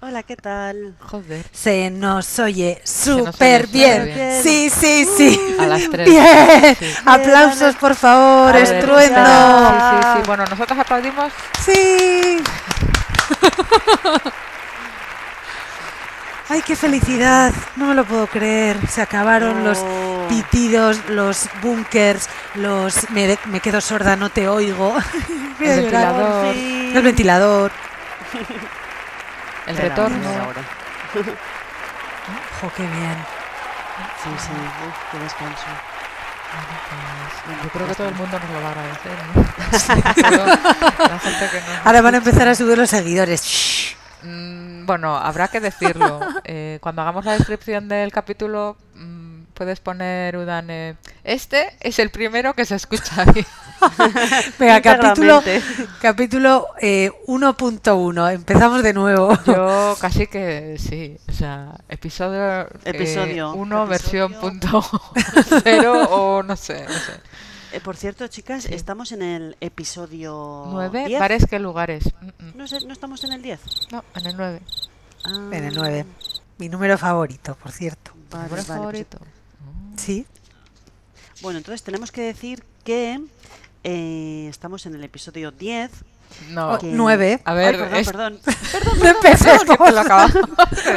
Hola, ¿qué tal? Joder. Se nos oye súper bien. Sí, sí, sí. A las tres. Bien. Sí. Aplausos, por favor. Ver, Estruendo. Sí, sí, sí. Bueno, nosotros aplaudimos. Sí. Ay, qué felicidad. No me lo puedo creer. Se acabaron los pitidos, los bunkers, los me, de- me quedo sorda, no te oigo. El ventilador. Sí. El ventilador. El Era retorno. media hora. Jo, qué bien. Sí, sí, uf, qué descanso. Pues, yo creo que todo el mundo nos lo va a agradecer. ¿no? la gente que no. Ahora van a empezar a subir los seguidores. Shh. Mm, bueno, habrá que decirlo. Eh, cuando hagamos la descripción del capítulo, mm, puedes poner, Udane. Este es el primero que se escucha ahí. Venga, capítulo, capítulo eh, 1.1. Empezamos de nuevo. Yo casi que sí. O sea, episodio Episodio. 1, versión Episodio. punto cero o no sé. No sé. Eh, por cierto, chicas, Sí. estamos en el episodio 9, 10. bares que lugares. Mm, mm. No, sé, no estamos en el 10. No, en el 9. Ah, En el 9. Mi número favorito, por cierto. Vale, ¿Número vale, pues- favorito? Sí. Bueno, entonces tenemos que decir que eh, estamos en el episodio 10. No, que- 9. A ver, Ay, perdón, es- perdón. Acabamos de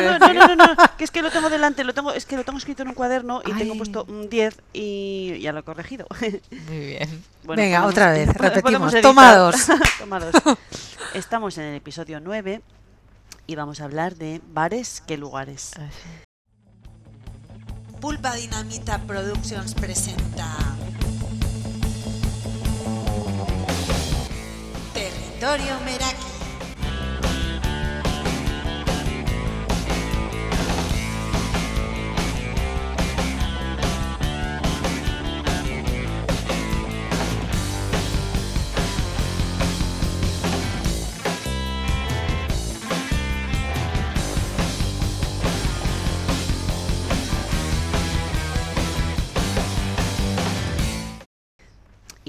No, decir. no, no, no, no, que es que lo tengo delante, lo tengo, es que lo tengo escrito en un cuaderno y tengo Ay. puesto un 10 y ya lo he corregido. Muy bien. Bueno, Venga, podemos- otra vez, repetimos. editar. Toma dos. Toma dos. Estamos en el episodio 9 y vamos a hablar de bares que lugares. Pulpa Dinamita Productions presenta Territorio Meraki.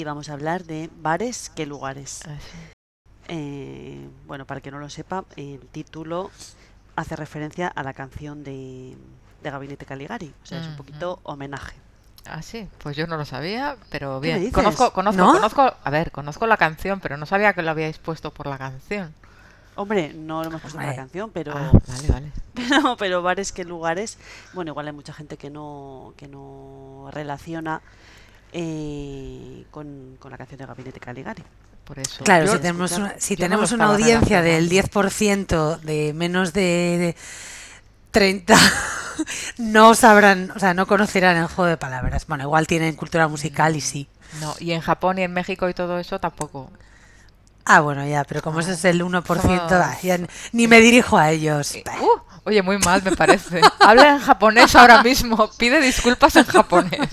Y vamos a hablar de bares que lugares. Así. Eh, bueno, para que no lo sepa, el título hace referencia a la canción de, de Gabinete Caligari. O sea, es un poquito homenaje. Ah, sí, pues yo no lo sabía, pero ¿Qué me bien. Conozco, conozco, ¿No? conozco, a ver, conozco la canción, pero no sabía que lo habíais puesto por la canción. Hombre, no lo hemos puesto en la canción, pero, Ah, vale, vale. pero, pero bares que lugares. Bueno, igual hay mucha gente que no, que no relaciona eh, con, con la canción de Gabinete Caligari. Por eso. Claro, si tenemos una, si no tenemos una audiencia del relacionando. 10% de menos de, de 30, no sabrán, o sea, no conocerán el juego de palabras. Bueno, igual tienen cultura musical y sí. No, y en Japón y en México y todo eso tampoco. Ah, bueno, ya, pero como eso es el 1%, Somos- ah, ya ni me dirijo a ellos. Eh, uh, oye, muy mal me parece. Habla en japonés ahora mismo. Pide disculpas en japonés.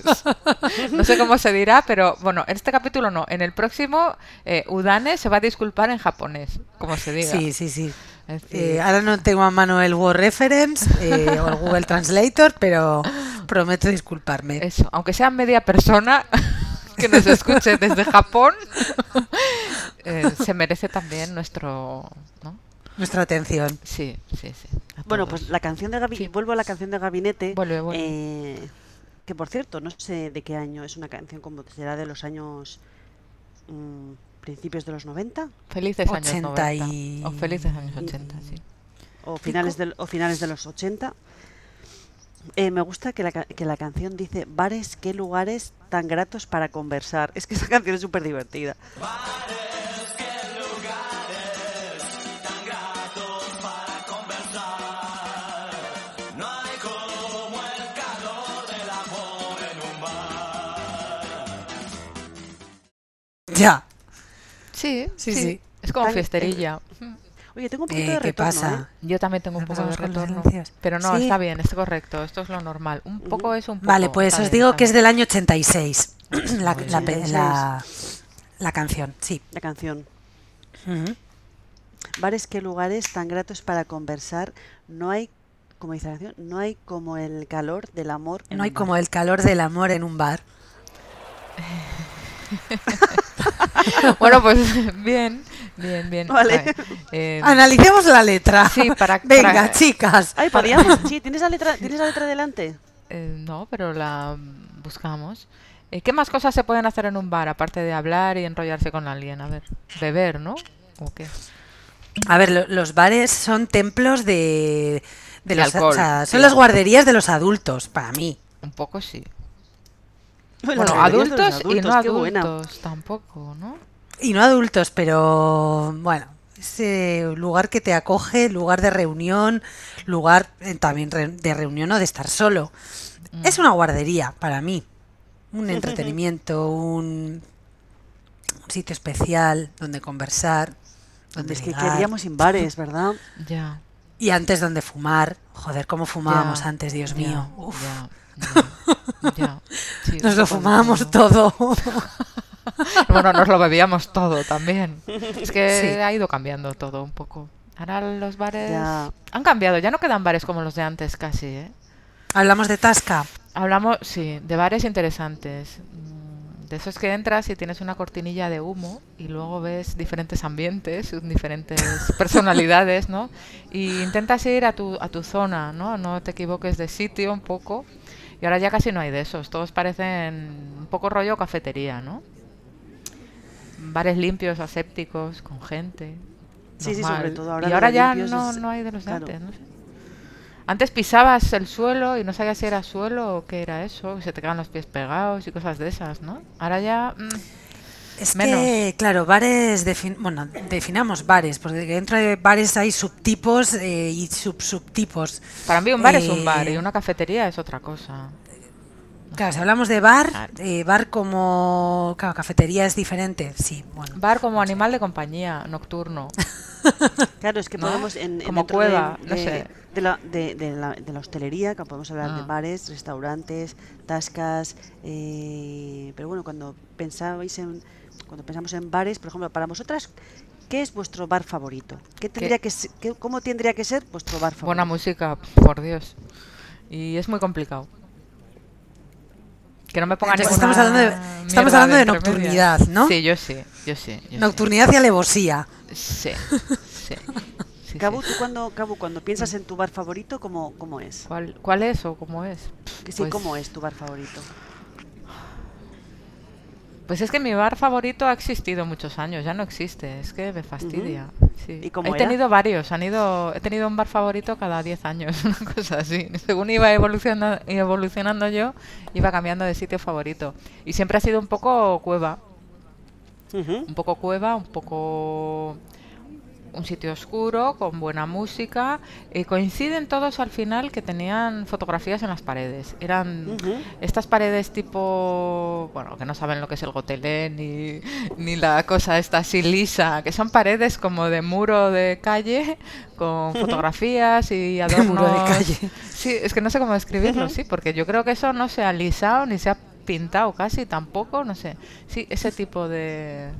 No sé cómo se dirá, pero bueno, en este capítulo no. En el próximo, eh, Udane se va a disculpar en japonés, como se diga. Sí, sí, sí. Eh, ahora no tengo a mano el Word Reference eh, o el Google Translator, pero prometo disculparme. Eso, aunque sea media persona que nos escuche desde Japón, eh, se merece también nuestro... ¿no? Nuestra atención. Sí, sí, sí. Bueno, pues la canción de Gabinete, Sí. vuelvo a la canción de Gabinete. Vuelve, vuelve. eh, que por cierto, no sé de qué año, es una canción como será de los años mm, principios de los 90 Felices años 80 90. y- O felices años 80, sí. o finales, del, o finales de los 80. Eh, me gusta que la, que la canción dice bares, qué lugares tan gratos para conversar. Es que esa canción es súper divertida. Ya. Sí, Sí, sí. Es como Tan- fiesterilla. Oye, tengo un poquito Eh, de ¿Qué retorno, pasa? Yo también tengo un poco de retorno. Pero no, Sí. está bien, es correcto. Esto es lo normal. Un poco es un poco. Vale, pues os bien, digo que es del año 86. la, la, la, la canción, sí. ¿eh? La canción. Ujú. Bares, qué lugares tan gratos para conversar. No hay, como dice la canción, no hay como el calor del amor. en No hay un como bar. el calor del amor en un bar. Bueno, pues bien. Bien, bien. Vale. Eh, Analicemos la letra. Sí, para- Venga, para- chicas. Ay, podríamos. Sí, ¿tienes la letra, ¿tienes la letra delante? eh, no, pero la buscamos. Eh, ¿Qué más cosas se pueden hacer en un bar aparte de hablar y enrollarse con alguien? A ver, beber, ¿no? ¿O qué? A ver, lo- los bares son templos de, de De los, alcohol, o sea, sí. son las guarderías de los adultos, para mí. Un poco sí. Bueno, adultos, y no buena. adultos tampoco, ¿no? Y no adultos, pero bueno, ese lugar que te acoge, lugar de reunión, lugar eh, también re- de reunión o de estar solo. Mm. Es una guardería para mí. Un entretenimiento, un, un sitio especial donde conversar, donde Es que queríamos sin bares, ¿verdad? Ya. Y antes donde fumar. Joder, cómo fumábamos antes, Dios mío. Uf. Sí, nos lo fumábamos todo. Bueno, nos lo bebíamos todo también. Es que Sí. ha ido cambiando todo un poco. Ahora los bares Ya. han cambiado, ya no quedan bares como los de antes casi, ¿eh? Hablamos de Tasca. Hablamos, sí, de bares interesantes. Mm, De esos que entras y tienes una cortinilla de humo y luego ves diferentes ambientes, diferentes personalidades, ¿no? Y intentas ir a tu, a tu zona, ¿no? No te equivoques de sitio un poco. Y ahora ya casi no hay de esos. Todos parecen un poco rollo cafetería, ¿no? Bares limpios, asépticos, con gente. Sí, sí, sobre todo ahora Y ahora ya no, es- no hay de los de claro. antes, no sé. Antes pisabas el suelo y no sabías si era suelo o qué era eso, que se te quedan los pies pegados y cosas de esas, ¿no? Ahora ya... mm, Es Menos. que, claro, bares, defin- bueno, definamos bares, porque dentro de bares hay subtipos eh, y subsubtipos. para mí un bar es un bar Eh, y una cafetería es otra cosa. Claro, si hablamos de bar, Claro. eh, bar como, claro, cafetería es diferente, sí, bueno. Bar como animal de compañía, nocturno. Claro, es que ¿No? podemos en, en Como dentro de- cueva, no de, sé. de la, de, de la, de la hostelería, que podemos hablar de Ah. bares, restaurantes, tascas, eh, pero bueno, cuando pensabais en, cuando pensamos en bares, por ejemplo, para vosotras, ¿qué es vuestro bar favorito? ¿Qué tendría que qué- cómo tendría que ser vuestro bar favorito? Buena música, por Dios. Y es muy complicado. Que no me pongan Entonces estamos hablando de- estamos hablando de nocturnidad, ¿no? Sí, yo sí, yo sí. yo sí. Nocturnidad y alevosía. Sí, sí. sí, Cabu, sí. tú cuando, Cabu, cuando piensas en tu bar favorito, ¿cómo, cómo es? ¿Cuál, ¿Cuál es o cómo es? Que sí, Pues- ¿cómo es tu bar favorito? Pues es que mi bar favorito ha existido muchos años, ya no existe, es que me fastidia. sí. ¿Y cómo He era? tenido varios, han ido, he tenido un bar favorito cada 10 años, una cosa así. Según iba evolucionando, evolucionando yo, iba cambiando de sitio favorito. Y siempre ha sido un poco cueva, un poco cueva, un poco un sitio oscuro, con buena música. Y coinciden todos al final que tenían fotografías en las paredes. Eran estas paredes tipo, bueno, que no saben lo que es el gotelé ni, ni la cosa esta así lisa, que son paredes como de muro de calle con fotografías y De adornos. muro de calle. Sí, es que no sé cómo describirlo, sí, porque yo creo que eso no se ha lisado ni se ha pintado casi tampoco, no sé. Sí, ese tipo de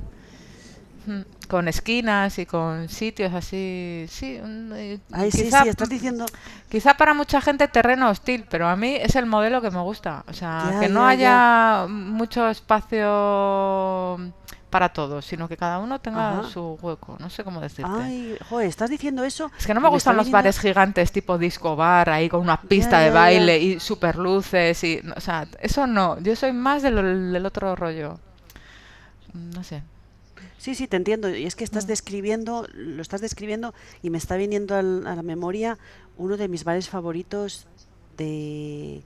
Mm, con esquinas y con sitios así, sí, mm, y Ay, sí, quizá- sí, estás diciendo... Quizá para mucha gente terreno hostil, pero a mí es el modelo que me gusta. O sea, Ya, que no ya, haya mucho espacio para todos, sino que cada uno tenga Ajá. su hueco. No sé cómo decirte. Ay, joder, estás diciendo eso. Es que no me gustan los bares gigantes tipo disco bar, ahí con una pista de baile y super luces y, o sea, eso no. Yo soy más del, del otro rollo. No sé. Sí, sí, te entiendo. Y es que estás describiendo, lo estás describiendo y me está viniendo al- a la memoria uno de mis bares favoritos de,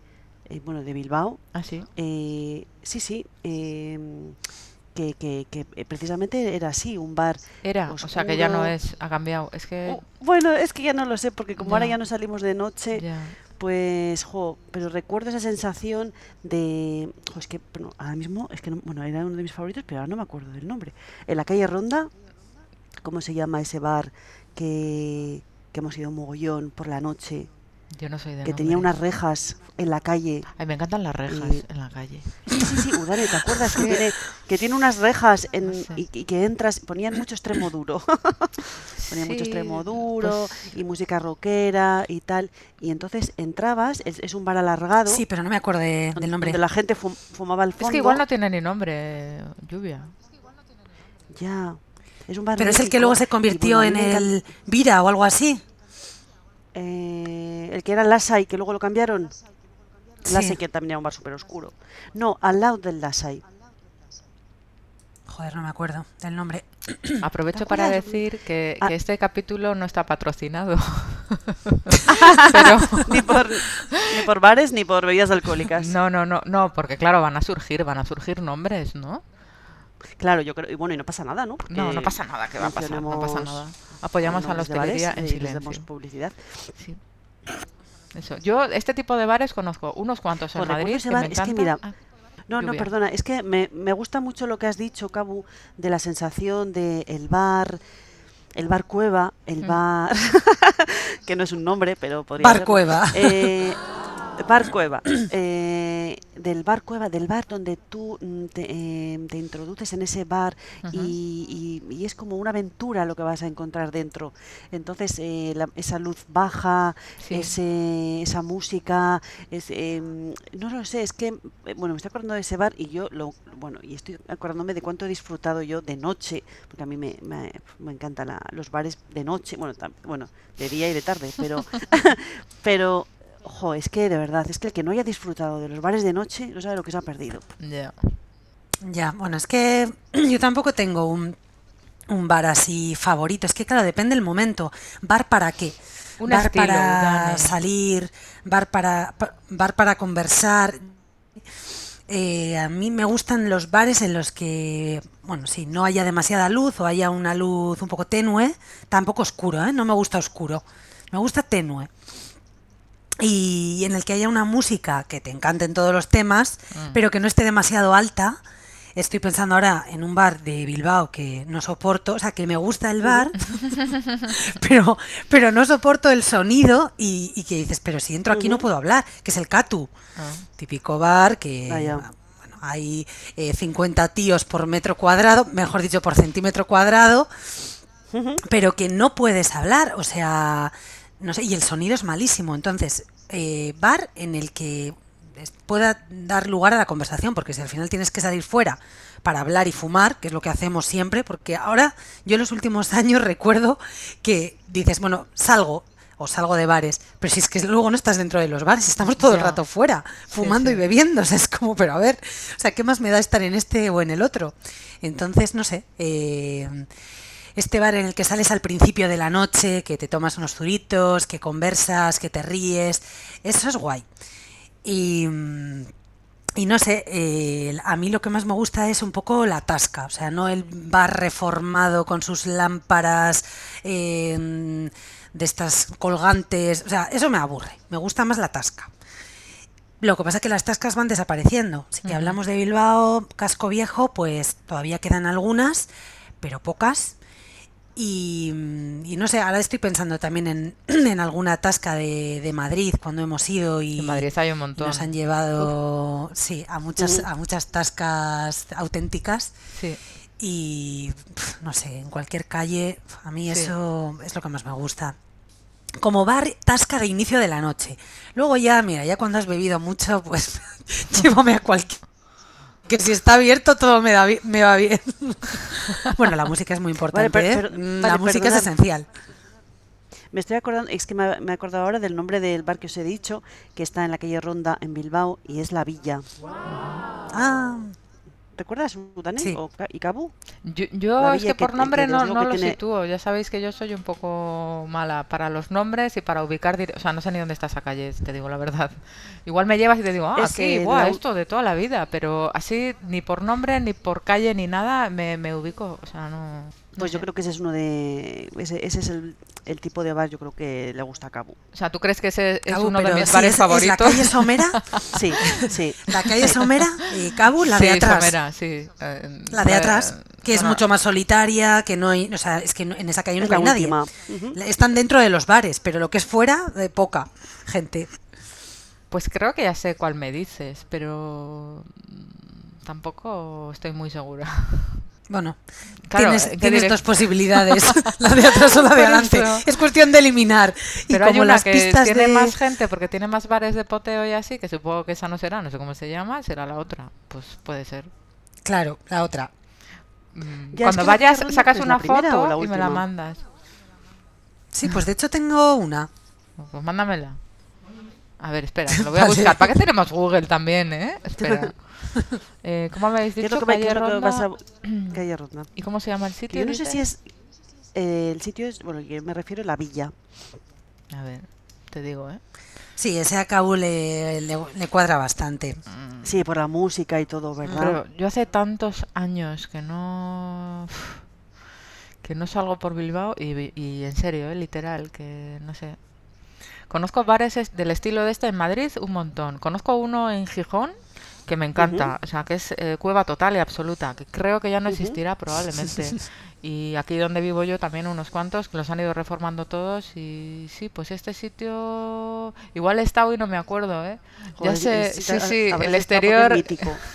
eh, bueno, de Bilbao. Así. Eh, sí, sí, em, que, que- que, eh, precisamente era así, un bar. Era, o sea que ya no es, ha cambiado. Es que. Oh, bueno, es que ya no lo sé, porque como ahora Ya. ya no salimos de noche, ya. Pues, jo, pero recuerdo esa sensación de, es que bueno, ahora mismo, es que, no- bueno, era uno de mis favoritos, pero ahora no me acuerdo del nombre. En la calle Ronda, ¿cómo se llama ese bar que, que hemos ido mogollón por la noche? Yo no soy de que tenía unas rejas en la calle. Ay, me encantan las rejas en la calle. Sí, sí, sí, Udane, ¿te acuerdas? Que tiene, que tiene unas rejas en, No sé. y, y que entras, ponían mucho extremo duro. ponían mucho extremo duro pues, y música rockera y tal. Y entonces entrabas, es, es un bar alargado. Sí, pero no me acuerdo de- donde- del nombre. Donde la gente fum- fumaba al fondo. Es que igual no tiene ni nombre, lluvia. Ya. Es un bar Pero es el que luego se convirtió en el Vira o algo así. Eh, el que era Lasai, que luego lo cambiaron. Sí. Lasai, que también era un bar súper oscuro. No, al lado del Lasai. Joder, no me acuerdo del nombre. Aprovecho ¿Te para decir que, Ah. que este capítulo no está patrocinado. Pero ni, por, ni por bares ni por bebidas alcohólicas. no, no, no, no, porque claro, van a surgir, van a surgir nombres, ¿no? Claro, yo creo. Y bueno, y no pasa nada, ¿no? No, no pasa nada, que va a pasar, no pasa nada. Apoyamos a la nombres de bares hostelería en y les demos silencio. publicidad. Sí. Eso. Yo este tipo de bares conozco unos cuantos en Pues Madrid que bar, me es que encantan. mira, Ah, No, no, perdona, es que me, me gusta mucho lo que has dicho, Cabu, de la sensación de el bar, el bar cueva, el Mm. bar, que no es un nombre, pero podría Bar. Cueva. Eh, bar cueva, eh, del bar cueva, del bar donde tú mm, te, eh, te introduces en ese bar y, y- y es como una aventura lo que vas a encontrar dentro. Entonces, eh, la- esa luz baja, Sí. ese, esa música, es, em, no lo sé, es que, eh, bueno, me estoy acordando de ese bar y yo, lo, bueno, y estoy acordándome de cuánto he disfrutado yo de noche, porque a mí me, me, me encantan los bares de noche, bueno, tam- bueno, de día y de tarde, pero, pero, ojo, es que de verdad, es que el que no haya disfrutado de los bares de noche no sabe lo que se ha perdido. ya. Ya, bueno, es que yo tampoco tengo un, un bar así favorito. Es que, claro, depende del momento. ¿Bar para qué? Un bar estilo, para Dani. salir, bar para, pa- bar para conversar. Eh, a mí me gustan los bares en los que, bueno, sí, no haya demasiada luz o haya una luz un poco tenue, tampoco oscuro, ¿eh? No me gusta oscuro, me gusta tenue. Y en el que haya una música que te encanten todos los temas, Mm. pero que no esté demasiado alta. Estoy pensando ahora en un bar de Bilbao que no soporto, o sea, que me gusta el bar, pero, pero no soporto el sonido y, y que dices, pero si entro aquí no puedo hablar, que es el Catu, Ah. típico bar que Vaya. bueno, hay eh, 50 tíos por metro cuadrado, mejor dicho, por centímetro cuadrado, pero que no puedes hablar, o sea, no sé, y el sonido es malísimo. Entonces, eh, bar en el que pueda dar lugar a la conversación, porque si al final tienes que salir fuera para hablar y fumar, que es lo que hacemos siempre, porque ahora yo en los últimos años recuerdo que dices, bueno, salgo o salgo de bares, pero si es que luego no estás dentro de los bares, estamos todo el rato fuera, fumando sí. y bebiendo, o sea, es como, pero a ver, o sea, ¿qué más me da estar en este o en el otro? Entonces, no sé, eh, este bar en el que sales al principio de la noche, que te tomas unos zuritos, que conversas, que te ríes, eso es guay. Y, y no sé, eh, a mí lo que más me gusta es un poco la tasca, o sea, no el bar reformado con sus lámparas eh, de estas colgantes, o sea, eso me aburre, me gusta más la tasca. Lo que pasa es que las tascas van desapareciendo. Si que hablamos de Bilbao, casco viejo, pues todavía quedan algunas, pero pocas. Y, y no sé, ahora estoy pensando también en, en alguna tasca de, de Madrid cuando hemos ido y, En Madrid hay un montón. nos han llevado sí, a muchas, a muchas tascas auténticas. Sí. Y no sé, en cualquier calle, a mí Sí. eso es lo que más me gusta. Como bar, tasca de inicio de la noche. Luego ya, mira, ya cuando has bebido mucho, pues llévame a cualquier... Que si está abierto todo me, da me va bien. bueno, la música es muy importante, ¿eh? vale, la música es esencial. Me estoy acordando, es que me, me he acordado ahora del nombre del bar que os he dicho, que está en la calle Ronda en Bilbao y es La Villa. Ah, ¿Recuerdas, Dani? Sí. O ¿Y Cabu? Yo, yo es que por nombre que no, no lo tiene- sitúo. Ya sabéis que yo soy un poco mala para los nombres y para ubicar. dire- O sea, no sé ni dónde está esa calle, te digo la verdad. Igual me llevas y te digo, ah, Es aquí, que guau, la- esto de toda la vida. Pero así, ni por nombre, ni por calle, ni nada, me, me ubico. O sea, no. no Pues yo creo que ese es uno de. Ese, ese es el, el tipo de bar, yo creo que le gusta a Cabu. O sea, ¿tú crees que ese es Cabu, uno de mis sí, bares es- es la favoritos? calle Somera, Sí, sí. la calle Somera y Cabu, la sí, de atrás. Somera, sí. eh, La de eh, atrás, que es mucho más solitaria, que no hay, o sea, es que en esa calle no Es hay nadie. Ujú. Están dentro de los bares, pero lo que es fuera, de poca gente. Pues creo que ya sé cuál me dices, pero mm, tampoco estoy muy segura. Bueno, Claro, tienes, ¿en qué tienes dos posibilidades, la de atrás o la de adelante. Es cuestión de eliminar. Y Pero hay como una las que pistas tiene de... más gente porque tiene más bares de poteo y así, que supongo que esa no será, no sé cómo se llama, será la otra. Pues puede ser. Claro, la otra. mm, es cuando que vayas, sacas ¿es la una foto y me la mandas. Sí, pues de hecho tengo una. Pues mándamela. A ver, espera, lo voy a Vale. buscar. ¿Para qué tenemos Google también, eh? Espera. Eh, ¿Cómo me habéis ¿Qué es dicho? lo que, me- qué es lo que Ronda. vas a... Calle Ronda. ¿Y cómo se llama el Que sitio? yo no sé dices? si es... eh, el sitio es... Bueno, que me refiero a la villa. A ver, te digo, ¿eh? Sí, ese a Cabo le, le- le cuadra bastante. Sí, por la música y todo, ¿verdad? Pero yo hace tantos años que no que no salgo por Bilbao y, vi- y en serio, eh, literal, que no sé. Conozco bares es- del estilo de este en Madrid un montón. Conozco uno en Gijón que me encanta, o sea, que es eh, cueva total y absoluta, que creo que ya no existirá probablemente. Y aquí donde vivo yo también unos cuantos que los han ido reformando todos y sí, pues este sitio igual he estado y no me acuerdo, ¿eh? Joder, ya sé, es- sí, sí, el exterior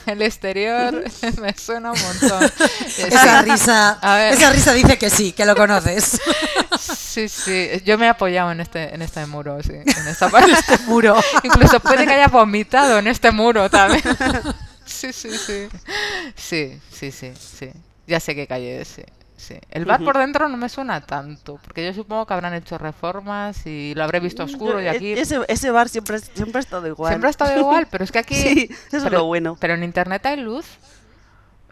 el exterior me suena un montón. Esa risa, A ver. esa risa dice que sí, que lo conoces. Sí, sí, yo me he apoyado en este, en este muro, sí, en esta parte. Este muro. Incluso puede que haya vomitado en este muro también. Sí, sí, sí. Sí, sí, sí, sí. Ya sé qué calle es, sí. Sí. El bar por dentro no me suena tanto, porque yo supongo que habrán hecho reformas y lo habré visto oscuro Yo- y aquí... e- Ese, ese bar siempre, siempre ha estado igual. Siempre ha estado igual, pero es que aquí... Sí, eso es pero- lo bueno. Pero en internet hay luz.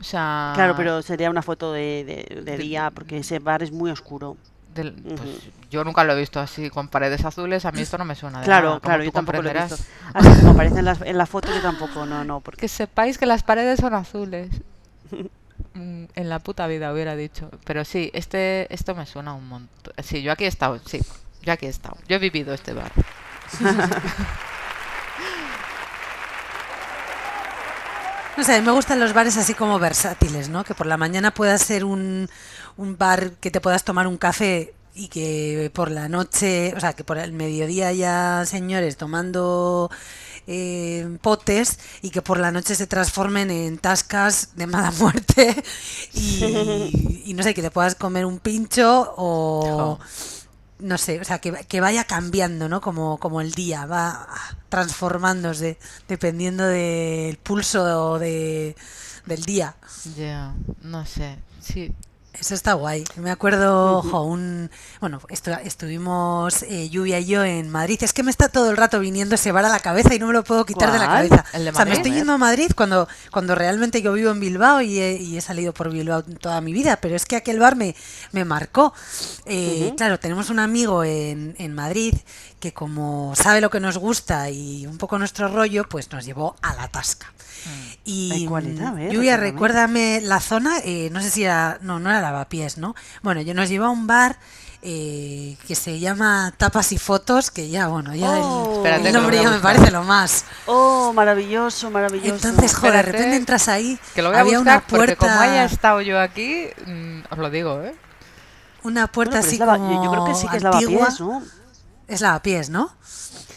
O sea... Claro, pero sería una foto de, de- de De- día, porque ese bar es muy oscuro. del- pues, Ujú. yo nunca lo he visto así con paredes azules. A mí esto no me suena de Claro, nada, como claro, tú yo tampoco lo he comprenderás. visto. Así como aparece en la, en la foto, yo tampoco, no, no, porque... Que sepáis que las paredes son azules. Mm, En la puta vida hubiera dicho. Pero sí, este, esto me suena un montón. Sí, yo aquí he estado, sí. Yo aquí he estado. Yo he vivido este bar. No sé, me gustan los bares así como versátiles, ¿no? Que por la mañana pueda ser un, un bar que te puedas tomar un café y que por la noche, o sea, que por el mediodía ya señores tomando eh, potes y que por la noche se transformen en tascas de mala muerte y, y no sé, que te puedas comer un pincho o... Jo. No sé, o sea, que, que vaya cambiando, ¿no? Como, como el día, va transformándose dependiendo del pulso de, del día. Ya, no sé. Sí. Eso está guay. Me acuerdo, jo, un, bueno, estu- estuvimos eh, Lluvia y yo en Madrid. Es que me está todo el rato viniendo ese bar a la cabeza y no me lo puedo quitar de la cabeza. ¿El de o sea, me estoy yendo a Madrid cuando, cuando realmente yo vivo en Bilbao y he, y he salido por Bilbao toda mi vida, pero es que aquel bar me, me marcó. Eh. Claro, tenemos un amigo en, en Madrid que como sabe lo que nos gusta y un poco nuestro rollo, pues nos llevó a la tasca. Y Ay, ¿cuál era? A ver, Lluvia, recuérdame. la zona, eh, no sé si era, no, no era Lavapiés, ¿no? Bueno, yo nos llevó a un bar eh, que se llama Tapas y Fotos, que ya, bueno, ya el- Oh. El, nombre ya me parece lo más. Oh, maravilloso, maravilloso. Entonces, joder, de repente entras ahí, Que lo voy a había buscar una porque como puerta, haya estado yo aquí, mm, os lo digo, ¿eh? una puerta Bueno, así es lava- como yo, creo que sí que es antigua. lavapiés, ¿no? Es Lavapiés, ¿no?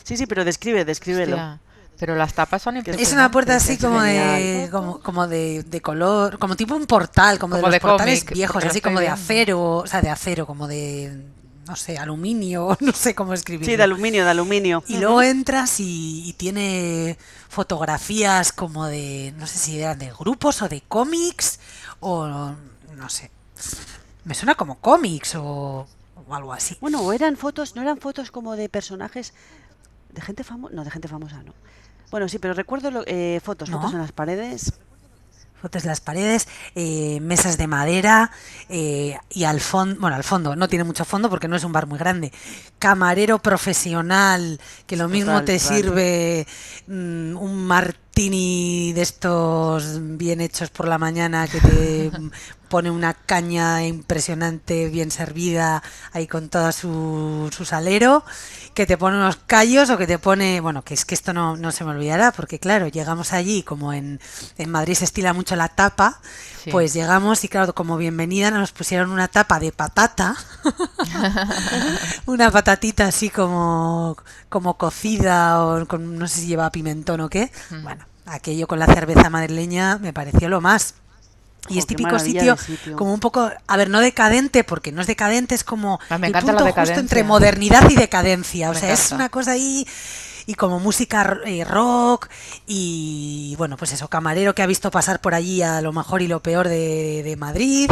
Sí, sí, pero describe, descríbelo. Hostia, Pero las tapas son Es impresionantes. Es una puerta así como de, como, como de, de color, como tipo un portal, como, Como de de los portales viejos, así como de acero, o sea, de acero, como de, no sé, aluminio, no sé cómo escribirlo. Sí, de aluminio, de aluminio. Y luego entras y, y tiene fotografías como de, no sé si eran de grupos o de cómics, o no sé. Me suena como cómics o, o algo así. Bueno, o eran fotos, no eran fotos como de personajes de gente famosa, no, de gente famosa no. Bueno, sí, pero recuerdo lo- eh, fotos, ¿No? fotos en las paredes. Fotos de las paredes, eh, mesas de madera eh, y al fondo, bueno, al fondo, no tiene mucho fondo porque no es un bar muy grande. Camarero profesional que lo mismo Total, te sirve mm, un martini de estos bien hechos por la mañana que te pone una caña impresionante bien servida ahí con todo su, su salero, que te pone unos callos o que te pone, bueno, que es que esto no, no se me olvidará porque claro, llegamos allí como en, en Madrid se estila mucho la tapa, Sí. pues llegamos y claro, como bienvenida nos pusieron una tapa de patata, una patatita así como, como cocida o con, no sé si lleva pimentón o qué. Mm. Bueno, aquello con la cerveza madrileña me pareció lo más. Y es qué típico sitio, como un poco, a ver, no decadente, porque no es decadente, es como Ah, me el punto justo entre modernidad y decadencia. O Me sea, es una cosa ahí y como música eh, rock y bueno, pues eso, camarero que ha visto pasar por allí a lo mejor y lo peor de, de Madrid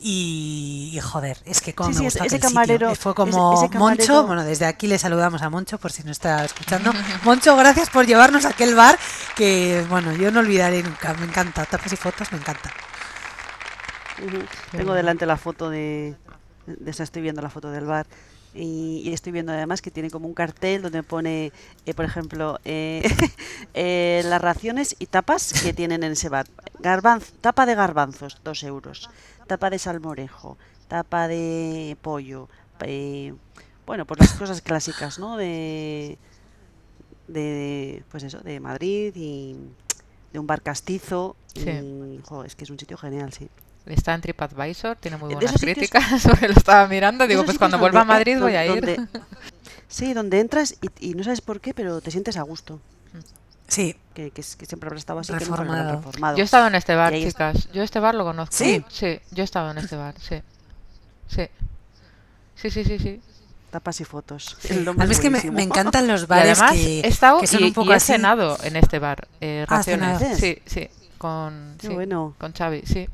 y, y joder, es que como Sí, me sí, gustó ese aquel camarero- sitio. Fue como ese Moncho, camarero- bueno, desde aquí le saludamos a Moncho por si no está escuchando. Moncho, gracias por llevarnos a aquel bar que, bueno, yo no olvidaré nunca, me encanta, tapas y fotos, me encanta. Tengo delante la foto de, de esa, estoy viendo la foto del bar y, y estoy viendo además que tiene como un cartel donde pone, eh, por ejemplo, eh, eh, las raciones y tapas que tienen en ese bar. Garbanz, tapa de garbanzos, dos euros. Tapa de salmorejo, tapa de pollo. bueno, pues las cosas clásicas, ¿no? De, de, pues eso, de Madrid y de un bar castizo. Sí. Y, jo, es que es un sitio genial, sí. Está en TripAdvisor, tiene muy De buenas críticas, porque lo estaba mirando. Digo, pues cuando donde vuelva a Madrid voy a ir. donde- sí, donde entras y, y no sabes por qué, pero te sientes a gusto. Sí, Que, que, que siempre habrá estado así, Reformado. reformado. Yo he estado en este bar, Y chicas. Yo este bar lo conozco. ¿Sí? Sí, yo he estado en este bar, sí. Sí. Sí, sí, sí, sí. Tapas y fotos. Sí. El A mí es que me, me encantan los Y bares además que, he estado que son y, un poco y he así. cenado en este bar. Eh, Ah, raciones. cenado. Sí, sí. Con, Qué sí, bueno. con Xavi, sí.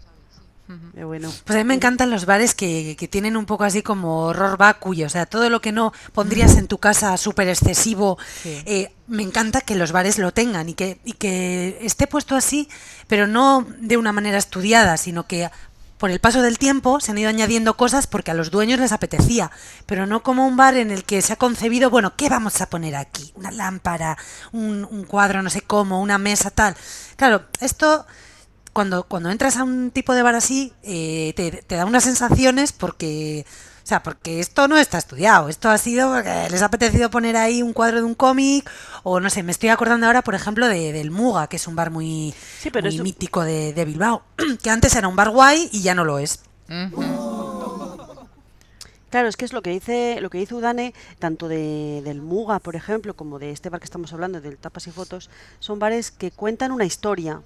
Qué bueno. Pues a mí me encantan los bares que, que tienen un poco así como horror vacui, o sea, todo lo que no pondrías en tu casa súper excesivo. Sí. eh, me encanta que los bares lo tengan y que, y que esté puesto así, pero no de una manera estudiada, sino que por el paso del tiempo se han ido añadiendo cosas porque a los dueños les apetecía, pero no como un bar en el que se ha concebido, bueno, ¿qué vamos a poner aquí? Una lámpara, un, un cuadro, no sé cómo, una mesa, tal. Claro, esto cuando, cuando entras a un tipo de bar así, eh, te, te da unas sensaciones porque, o sea, porque esto no está estudiado, esto ha sido porque les ha apetecido poner ahí un cuadro de un cómic, o no sé, me estoy acordando ahora, por ejemplo, de, del Muga, que es un bar muy, Sí, pero muy eso- mítico de, de Bilbao, que antes era un bar guay y ya no lo es. Claro, es que es lo que dice, lo que dice Udane, tanto de, del Muga, por ejemplo, como de este bar que estamos hablando, del Tapas y Fotos, son bares que cuentan una historia.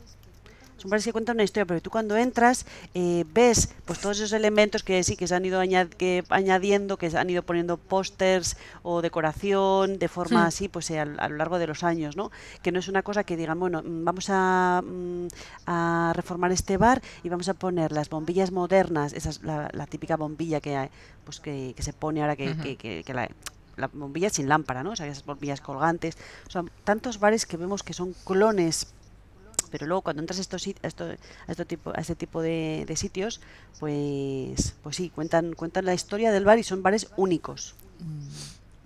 Son bares que cuentan una historia, porque tú cuando entras eh, ves pues todos esos elementos que sí que se han ido añad- que añadiendo, que se han ido poniendo pósters o decoración de forma Hmm. así, pues eh, a, a lo largo de los años, ¿no? Que no es una cosa que digan, bueno, mm, vamos a, mm, a reformar este bar y vamos a poner las bombillas modernas, esa es la, la típica bombilla que, pues que, que se pone ahora que la, la bombilla sin lámpara, ¿no? O sea, esas bombillas colgantes. O sea, tantos bares que vemos que son clones pero luego cuando entras a estos a esto, a este tipo a este tipo de, de sitios pues pues sí cuentan cuentan la historia del bar y son bares únicos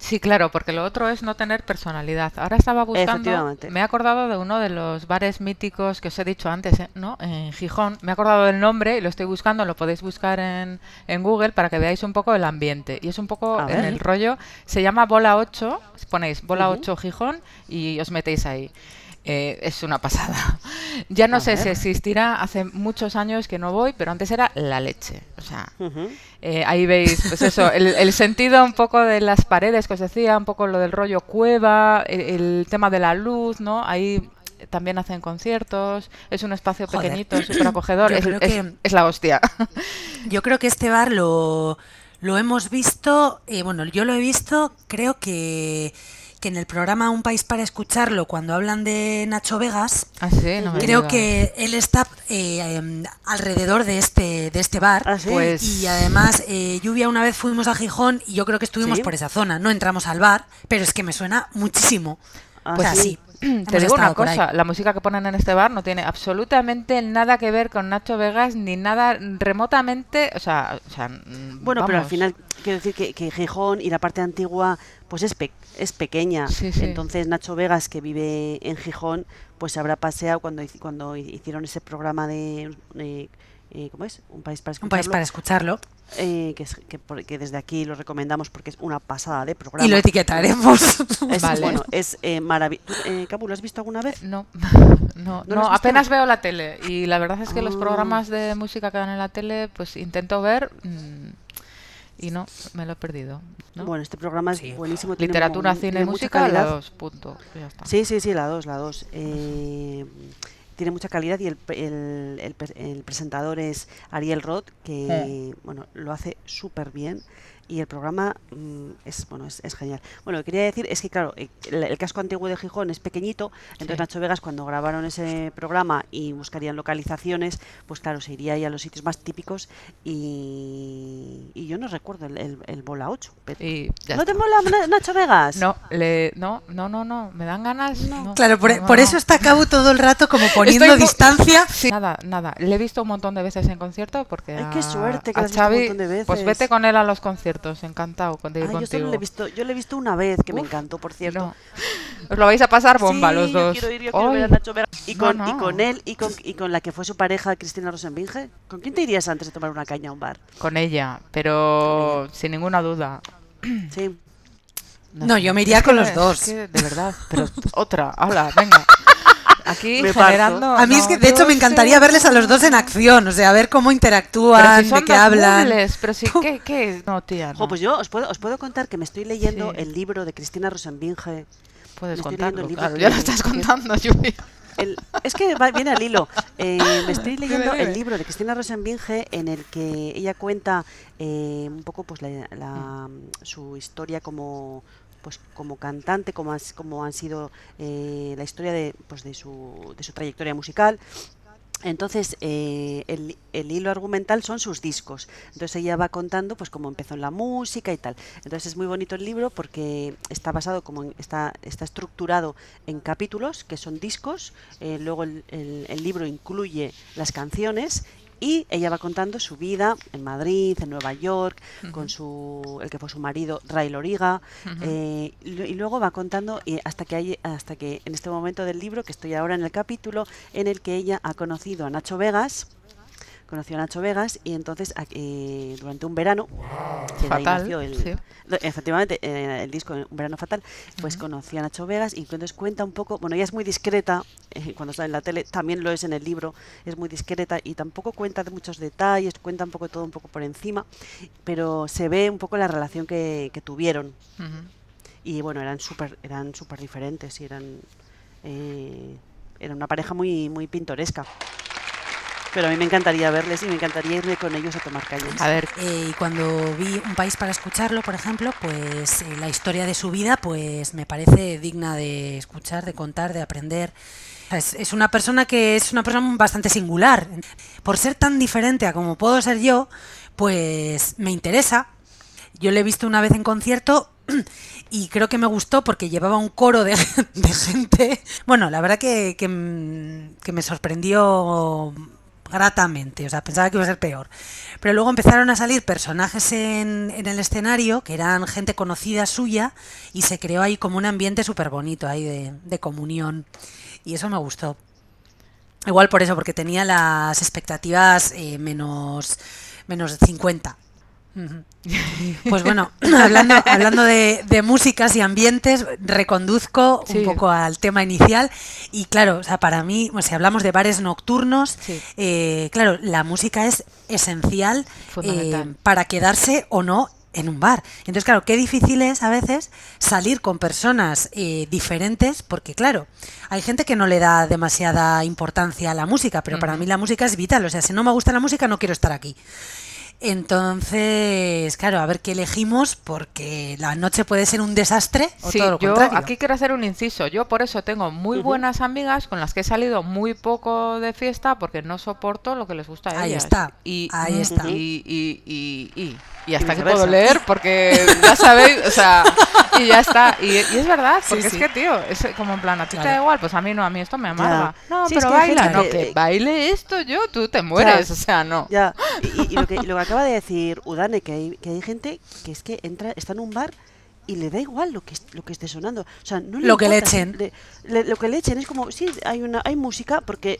Sí, claro, porque lo otro es no tener personalidad. Ahora estaba buscando, me he acordado de uno de los bares míticos que os he dicho antes, ¿eh? ¿no? En Gijón. Me he acordado del nombre y lo estoy buscando, lo podéis buscar en, en Google para que veáis un poco el ambiente. Y es un poco en el rollo, se llama Bola 8, ponéis Bola Ujú. 8 Gijón y os metéis ahí. Eh, es una pasada. Ya no A sé si existirá, hace muchos años que no voy, pero antes era la leche. O sea, eh, ahí veis, pues eso, el, el sentido un poco de las paredes que os decía, un poco lo del rollo cueva, el, el tema de la luz, ¿no? Ahí también hacen conciertos, es un espacio Joder. pequeñito, súper acogedor, es, es la hostia. Yo creo que este bar lo, lo hemos visto, eh, bueno, yo lo he visto, creo que, que en el programa Un País para Escucharlo, cuando hablan de Nacho Vegas, Ah, sí, no me creo que él está eh, em, alrededor de este, de este bar. Ah, sí. Pues- Y además, eh, Lluvia, una vez fuimos a Gijón y yo creo que estuvimos Sí. por esa zona. No entramos al bar, pero es que me suena muchísimo. Ah, pues sí. así. Te digo una cosa, la música que ponen en este bar no tiene absolutamente nada que ver con Nacho Vegas ni nada remotamente, o sea, o sea, bueno pero al vamos. final quiero decir que, que Gijón y la parte antigua pues es pe- es pequeña Sí, sí. entonces Nacho Vegas que vive en Gijón pues se habrá paseado cuando cuando hicieron ese programa de eh, eh, ¿cómo es? Un país para Un país escucharlo para escucharlo. eh, que, es- que, que desde aquí lo recomendamos porque es una pasada de programa. Y lo etiquetaremos. Es, Vale. Bueno, es eh, maravilloso. Eh, Capu, ¿lo has visto alguna vez? No, no, ¿No apenas veo la tele y la verdad es que los Ah. programas de música que dan en la tele, pues intento ver mm, y no, me lo he perdido. ¿no? Bueno, este programa es Sí. buenísimo. tiene Literatura, mu- cine y tiene música, la calidad. dos, punto. Ya está. Sí, sí, sí, la 2, la 2. tiene mucha calidad y el, el, el el presentador es Ariel Roth, que Mm. bueno, lo hace súper bien. Y el programa mm, es bueno es, es genial. Bueno, lo que quería decir es que, claro, eh, el, el casco antiguo de Gijón es pequeñito, entonces Sí. Nacho Vegas, cuando grabaron ese programa y buscarían localizaciones, pues claro, se iría ahí a los sitios más típicos y, y yo no recuerdo el, el, el Bola 8. Pero... Y ¿No te mola Na- Nacho Vegas? No, le, no, no, no, no, me dan ganas. no. Claro, por, No, por no. eso está Cabo todo el rato como poniendo Estoy distancia. Sí. Nada, nada. Le he visto un montón de veces en concierto porque. Ay, qué a- suerte que a visto un montón de Pues veces. vete con él a los conciertos, encantado con- de ir Ay, yo contigo. solo lo he visto, yo lo he visto una vez, que me Uf, encantó, por cierto. No. Os lo vais a pasar bomba Sí, los dos. Yo quiero ir, yo quiero ver a Ay, Nacho Vegas. Y No, con, y no. con él y con, y con la que fue su pareja, Cristina Rosenbinge. ¿Con quién te irías antes de tomar una caña a un bar? Con ella, pero sin ninguna duda. Sí. No, yo me iría Es con los es dos. que, de verdad, pero otra, hala, venga. Aquí Me parto. generando. A mí es no, que de hecho me encantaría sé- verles a los dos en acción, o sea, ver cómo Pero interactúan, si son de qué hablan. muebles, pero si, ¿qué, qué? No, tía, Jo, no. pues yo os puedo, os puedo contar que me estoy leyendo Sí. el libro de Cristina Rosenbinge. Puedes contarlo, el libro claro, que- ya lo estás contando, Julia. El- es que va, viene al hilo. Eh, me estoy leyendo el libro de Cristina Rosenbinge en el que ella cuenta eh, un poco pues la, la- su historia como pues como cantante, como, has- como han sido eh, la historia de, pues, de, su, de su trayectoria musical. Entonces, eh, el, el hilo argumental son sus discos. Entonces ella va contando pues cómo empezó en la música y tal. Entonces es muy bonito el libro porque está basado como en- está, está estructurado en capítulos que son discos. eh, luego el, el- el libro incluye las canciones y ella va contando su vida en Madrid, en Nueva York, con su el que fue su marido Ray Loriga, eh, y lu- y luego va contando hasta que hay, hasta que en este momento del libro que estoy ahora en el capítulo en el que ella ha conocido a Nacho Vegas, conoció a Nacho Vegas y entonces a- eh, durante un verano que ahí Fatal, nació el- sí. efectivamente eh, el disco Un verano fatal pues conoció a Nacho Vegas y entonces cuenta un poco bueno ella es muy discreta eh, cuando está en la tele también lo es en el libro es muy discreta y tampoco cuenta de muchos detalles cuenta un poco todo un poco por encima pero se ve un poco la relación que, que tuvieron. Y bueno eran súper eran súper diferentes y eran eh, era una pareja muy muy pintoresca pero a mí me encantaría verles y me encantaría irme con ellos a tomar cañas A ver, Eh, y cuando vi Un país para escucharlo, por ejemplo, pues eh, la historia de su vida pues me parece digna de escuchar, de contar, de aprender. Es, una persona que es una persona bastante singular. Por ser tan diferente a como puedo ser yo, pues me interesa. Yo le he visto una vez en concierto y creo que me gustó porque llevaba un coro de, de gente. Bueno, la verdad que, que, mm, que me sorprendió gratamente, o sea, pensaba que iba a ser peor. Pero luego empezaron a salir personajes en, en el escenario que eran gente conocida suya y se creó ahí como un ambiente súper bonito ahí de, de comunión. Y eso me gustó. Igual por eso, porque tenía las expectativas eh, menos, menos de 50. Pues bueno, hablando, hablando de, de músicas y ambientes, reconduzco Sí. un poco al tema inicial. Y claro, o sea, para mí, si hablamos de bares nocturnos, Sí. eh, claro, la música es esencial eh, para quedarse o no en un bar. Entonces, claro, qué difícil es a veces salir con personas eh, diferentes, porque claro, hay gente que no le da demasiada importancia a la música, pero para mí la música es vital. O sea, si no me gusta la música, no quiero estar aquí. Entonces, claro, a ver qué elegimos, porque la noche puede ser un desastre o Sí, todo lo yo contrario. aquí quiero hacer un inciso. Yo por eso tengo muy buenas amigas con las que he salido muy poco de fiesta porque no soporto lo que les gusta a Ahí ellas. está, Y, ahí está. Y, y, y, y, y hasta que puedo leer porque ya sabéis, o sea, y ya está. Y, y es verdad, porque sí. es que, tío, es como en plan, a ti te da igual, pues a mí no, a mí esto me amarga. Ya. No, Sí, es pero baila, gente no, que- que baile esto yo, tú te mueres, o sea, no. Ya, y, y- y lo, que, y lo que acaba de decir Udane, que hay, que hay gente que es que entra, está en un bar y le da igual lo que lo que esté sonando. O sea, no le Lo que le echen. le- le- lo que le echen es como, sí, hay una hay música, porque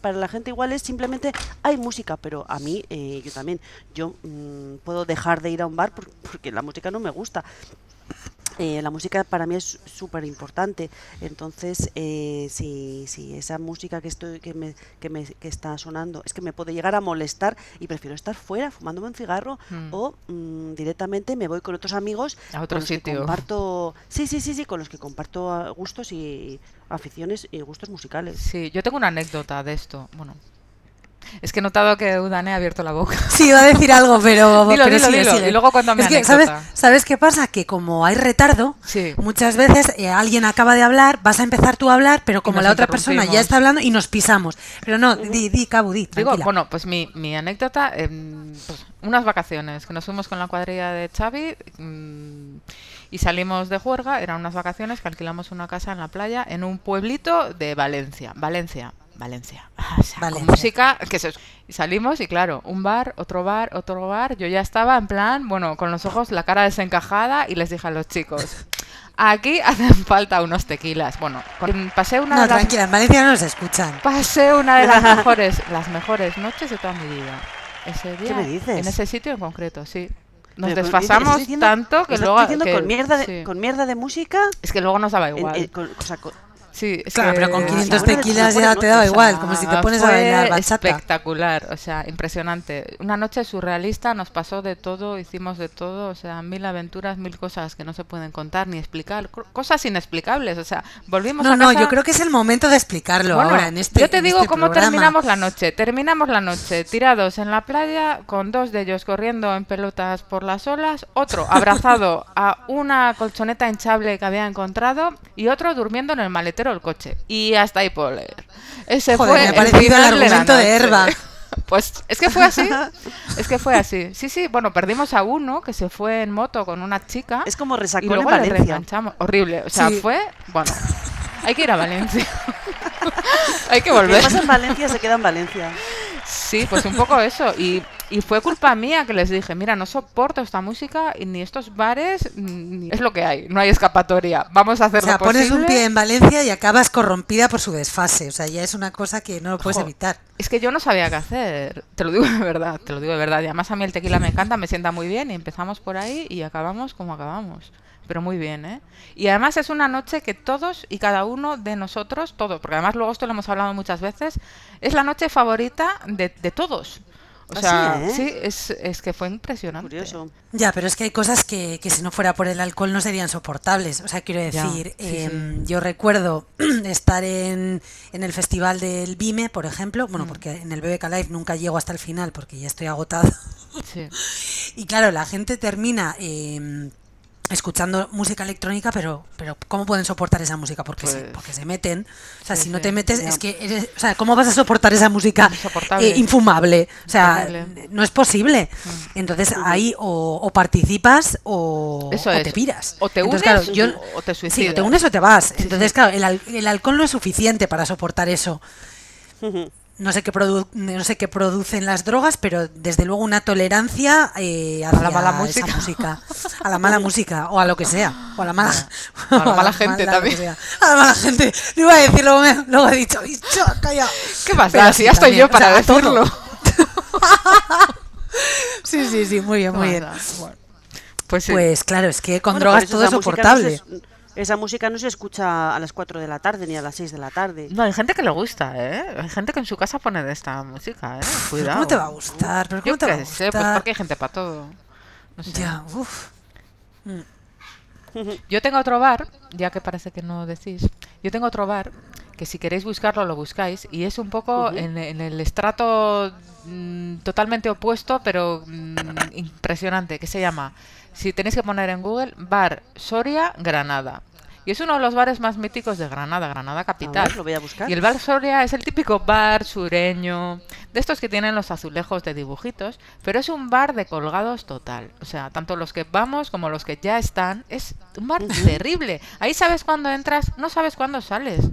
para, la gente igual es simplemente hay música, pero a mí, eh, yo también, yo mm, puedo dejar de ir a un bar por- porque la música no me gusta. Eh, la música para mí es súper importante. Entonces, eh, si, si esa música que estoy que me, que me que está sonando es que me puede llegar a molestar y prefiero estar fuera fumándome un cigarro Mm. o mm, directamente me voy con otros amigos A otro con los que sitio. comparto sí sí sí sí con los que comparto gustos y aficiones y gustos musicales. Sí, yo tengo una anécdota de esto. Bueno, Es que he notado que Udane ha abierto la boca. Sí, iba a decir algo, pero... Dilo, pero dilo, sigue, dilo. sigue. Y luego cuéntame Es que, ¿sabes, anécdota. ¿sabes qué pasa? Que como hay retardo, Sí. muchas veces eh, alguien acaba de hablar, vas a empezar tú a hablar, pero como la otra persona ya está hablando y nos pisamos. Pero no, di, di, Cabu, di, Digo, bueno, pues mi, mi anécdota, em, pues, unas vacaciones que nos fuimos con la cuadrilla de Xavi mm, y salimos de juerga, eran unas vacaciones que alquilamos una casa en la playa en un pueblito de Valencia, Valencia, Valencia, o sea, Valencia. con música que se... Y salimos y claro, un bar, otro bar, otro bar, yo ya estaba en plan, bueno, con los ojos, la cara desencajada y les dije a los chicos, aquí hacen falta unos tequilas. Bueno, con- pasé una no, de las tranquila, en Valencia no nos escuchan. Pasé una de las mejores, las mejores noches de toda mi vida. Ese día, me dices? En ese sitio en concreto, sí. Nos Pero, desfasamos ¿estás diciendo- tanto que estás luego diciendo que- con mierda de, sí. con mierda de música es que luego nos daba en- igual. en- con- o sea, con- sí, es Claro, que- pero con Ah, 500 sí, bueno, tequilas ya te o igual, sea, como si te pones a bailar bachata. espectacular, o sea, impresionante. Una noche surrealista, nos pasó de todo, hicimos de todo, o sea, mil aventuras, mil cosas que no se pueden contar ni explicar, co- cosas inexplicables, o sea, volvimos No, a no, casa- yo creo que es el momento de explicarlo Bueno, ahora en este yo te en digo este cómo programa. terminamos la noche. Terminamos la noche tirados en la playa, con dos de ellos corriendo en pelotas por las olas, otro abrazado a una colchoneta hinchable que había encontrado y otro durmiendo en el maletero del coche. Y hasta ahí puedo leer. Ese Joder, fue me ha el parecido el de la argumento de noche. Herba. Pues es que fue así. Es que fue así. Sí, sí, bueno, perdimos a uno que se fue en moto con una chica. es como y resacón en luego le Valencia. reenganchamos. Horrible. O sea, Sí. fue. Bueno, hay que ir a Valencia. hay que Lo que volver. pasa en Valencia se queda en Valencia. Sí, pues un poco eso. Y, y fue culpa mía que les dije, mira, no soporto esta música y ni estos bares, ni... es lo que hay, no hay escapatoria. Vamos a hacer O sea, pones un posible". pie en Valencia y acabas corrompida por su desfase. O sea, ya es una cosa que no lo puedes evitar. Es que yo no sabía qué hacer. Te lo digo de verdad, te lo digo de verdad. Y además a mí el tequila me encanta, me sienta muy bien y empezamos por ahí y acabamos como acabamos. Pero muy bien, ¿eh? Y además es una noche que todos y cada uno de nosotros, todos, porque además luego esto lo hemos hablado muchas veces, es la noche favorita de, de todos. O Ah, sea, sí, sí, ¿eh? es, es que fue impresionante. Curioso. Ya, pero es que hay cosas que, que si no fuera por el alcohol no serían soportables. O sea, quiero Ya, decir, sí, em, yo recuerdo estar en, en el festival del Vime, por ejemplo. Bueno, Mm. porque en el BBK Live nunca llego hasta el final porque ya estoy agotada. Sí. Y claro, la gente termina em, escuchando música electrónica, pero, pero ¿cómo pueden soportar esa música? Porque, se, Pues- porque se meten. O sea, Sí, si no sí, te metes, ya. es que eres, o sea, ¿cómo vas a soportar esa música eh, infumable? O sea, no es posible. Entonces ahí o, o participas o, Eso o te piras. O te Entonces, unes claro, yo- o te Sí, suicidas. o te unes o te vas. Entonces, claro, el, el alcohol no es suficiente para soportar eso. No sé qué produ- no sé qué producen las drogas, pero desde luego una tolerancia eh, hacia la mala esa música. música, a la mala música o a lo que sea, o a la mala, A la mala gente mala también. A la mala gente. Lo iba a decir, luego, me- luego he dicho, "Bicho, calla". ¿Qué pasa? Si ya estoy también, yo o para sea, a decirlo. Sí, sí, sí, muy bien, muy bien. Bueno, Pues sí. Pues claro, es que con Bueno, drogas todo es no soportable. Esa música no se escucha a las 4 de la tarde ni a las 6 de la tarde. No, hay gente que le gusta, ¿eh? Hay gente que en su casa pone de esta música, ¿eh? Cuidado. ¿Cómo te va a gustar? ¿Pero cómo Yo te va a qué sé, pues porque hay gente para todo. No sé. Ya, uff. Yo tengo otro bar, ya que parece que no decís, yo tengo otro bar que si queréis buscarlo lo buscáis y es un poco en, en el estrato mm, totalmente opuesto pero mm, impresionante, que se llama, si tenéis que poner en Google, Bar Soria Granada. Y es uno de los bares más míticos de Granada, Granada capital. ver, lo voy a buscar. Y el bar Soria es el típico bar sureño, de estos que tienen los azulejos de dibujitos, pero es un bar de colgados total. O sea, tanto los que vamos como los que ya están, es un bar terrible. Ahí sabes cuándo entras, no sabes cuándo sales.